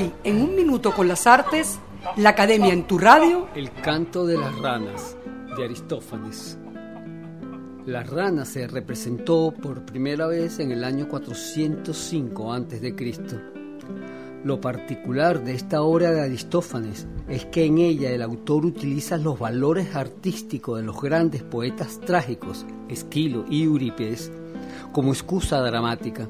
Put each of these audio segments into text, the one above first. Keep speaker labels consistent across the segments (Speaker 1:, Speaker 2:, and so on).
Speaker 1: Hoy, en un minuto con las artes, la Academia en tu radio.
Speaker 2: El canto de las ranas, de Aristófanes. La rana se representó por primera vez en el año 405 a.C. Lo particular de esta obra de Aristófanes es que en ella el autor utiliza los valores artísticos de los grandes poetas trágicos, Esquilo y Eurípides, como excusa dramática.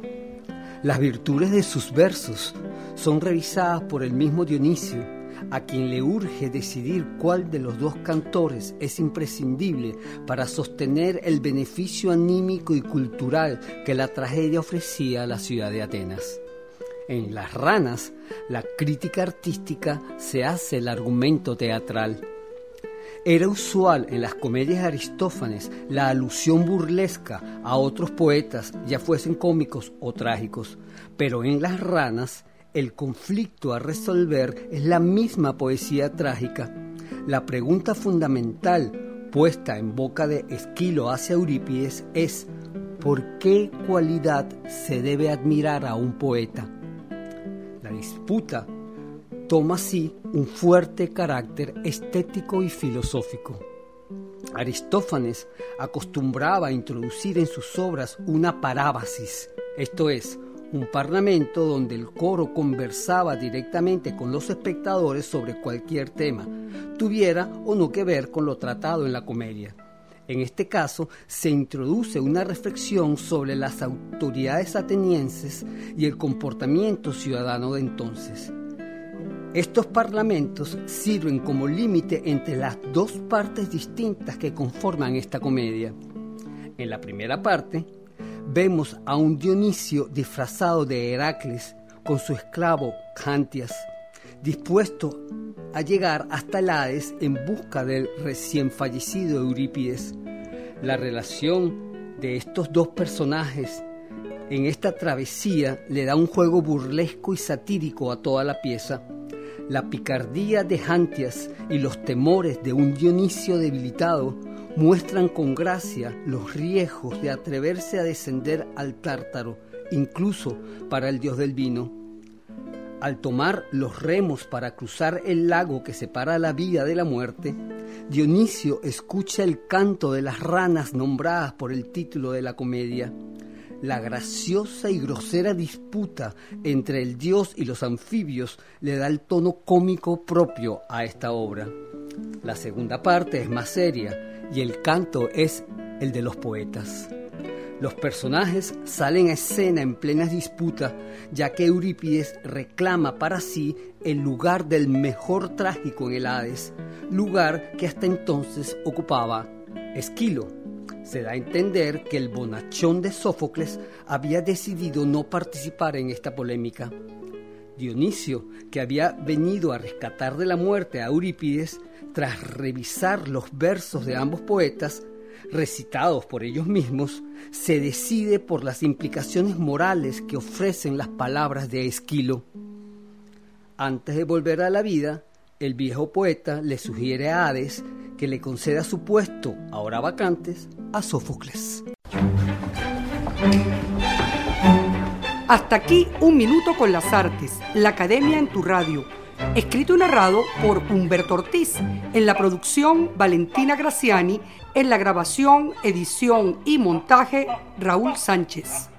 Speaker 2: Las virtudes de sus versos son revisadas por el mismo Dionisio, a quien le urge decidir cuál de los dos cantores es imprescindible para sostener el beneficio anímico y cultural que la tragedia ofrecía a la ciudad de Atenas. En Las ranas, la crítica artística se hace el argumento teatral. Era usual en las comedias de Aristófanes la alusión burlesca a otros poetas, ya fuesen cómicos o trágicos, pero en Las ranas el conflicto a resolver es la misma poesía trágica. La pregunta fundamental puesta en boca de Esquilo hacia Eurípides es ¿por qué cualidad se debe admirar a un poeta? La disputa toma así un fuerte carácter estético y filosófico. Aristófanes acostumbraba a introducir en sus obras una parábasis, esto es, un parlamento donde el coro conversaba directamente con los espectadores sobre cualquier tema, tuviera o no que ver con lo tratado en la comedia. En este caso, se introduce una reflexión sobre las autoridades atenienses y el comportamiento ciudadano de entonces. Estos parlamentos sirven como límite entre las dos partes distintas que conforman esta comedia. En la primera parte, vemos a un Dionisio disfrazado de Heracles con su esclavo Cantias, dispuesto a llegar hasta el Hades en busca del recién fallecido Eurípides. La relación de estos dos personajes en esta travesía le da un juego burlesco y satírico a toda la pieza la picardía de Jantias y los temores de un Dionisio debilitado muestran con gracia los riesgos de atreverse a descender al tártaro, incluso para el dios del vino. Al tomar los remos para cruzar el lago que separa la vida de la muerte, Dionisio escucha el canto de las ranas nombradas por el título de la comedia la graciosa y grosera disputa entre el dios y los anfibios le da el tono cómico propio a esta obra. La segunda parte es más seria y el canto es el de los poetas. Los personajes salen a escena en plena disputa, ya que Eurípides reclama para sí el lugar del mejor trágico en el Hades, lugar que hasta entonces ocupaba Esquilo se da a entender que el bonachón de Sófocles había decidido no participar en esta polémica. Dionisio, que había venido a rescatar de la muerte a Eurípides, tras revisar los versos de ambos poetas, recitados por ellos mismos, se decide por las implicaciones morales que ofrecen las palabras de Esquilo. Antes de volver a la vida, el viejo poeta le sugiere a Hades que le conceda su puesto, ahora vacantes, a Sófocles.
Speaker 1: Hasta aquí un minuto con las artes, la Academia en tu radio. Escrito y narrado por Humberto Ortiz, en la producción Valentina Graciani, en la grabación, edición y montaje Raúl Sánchez.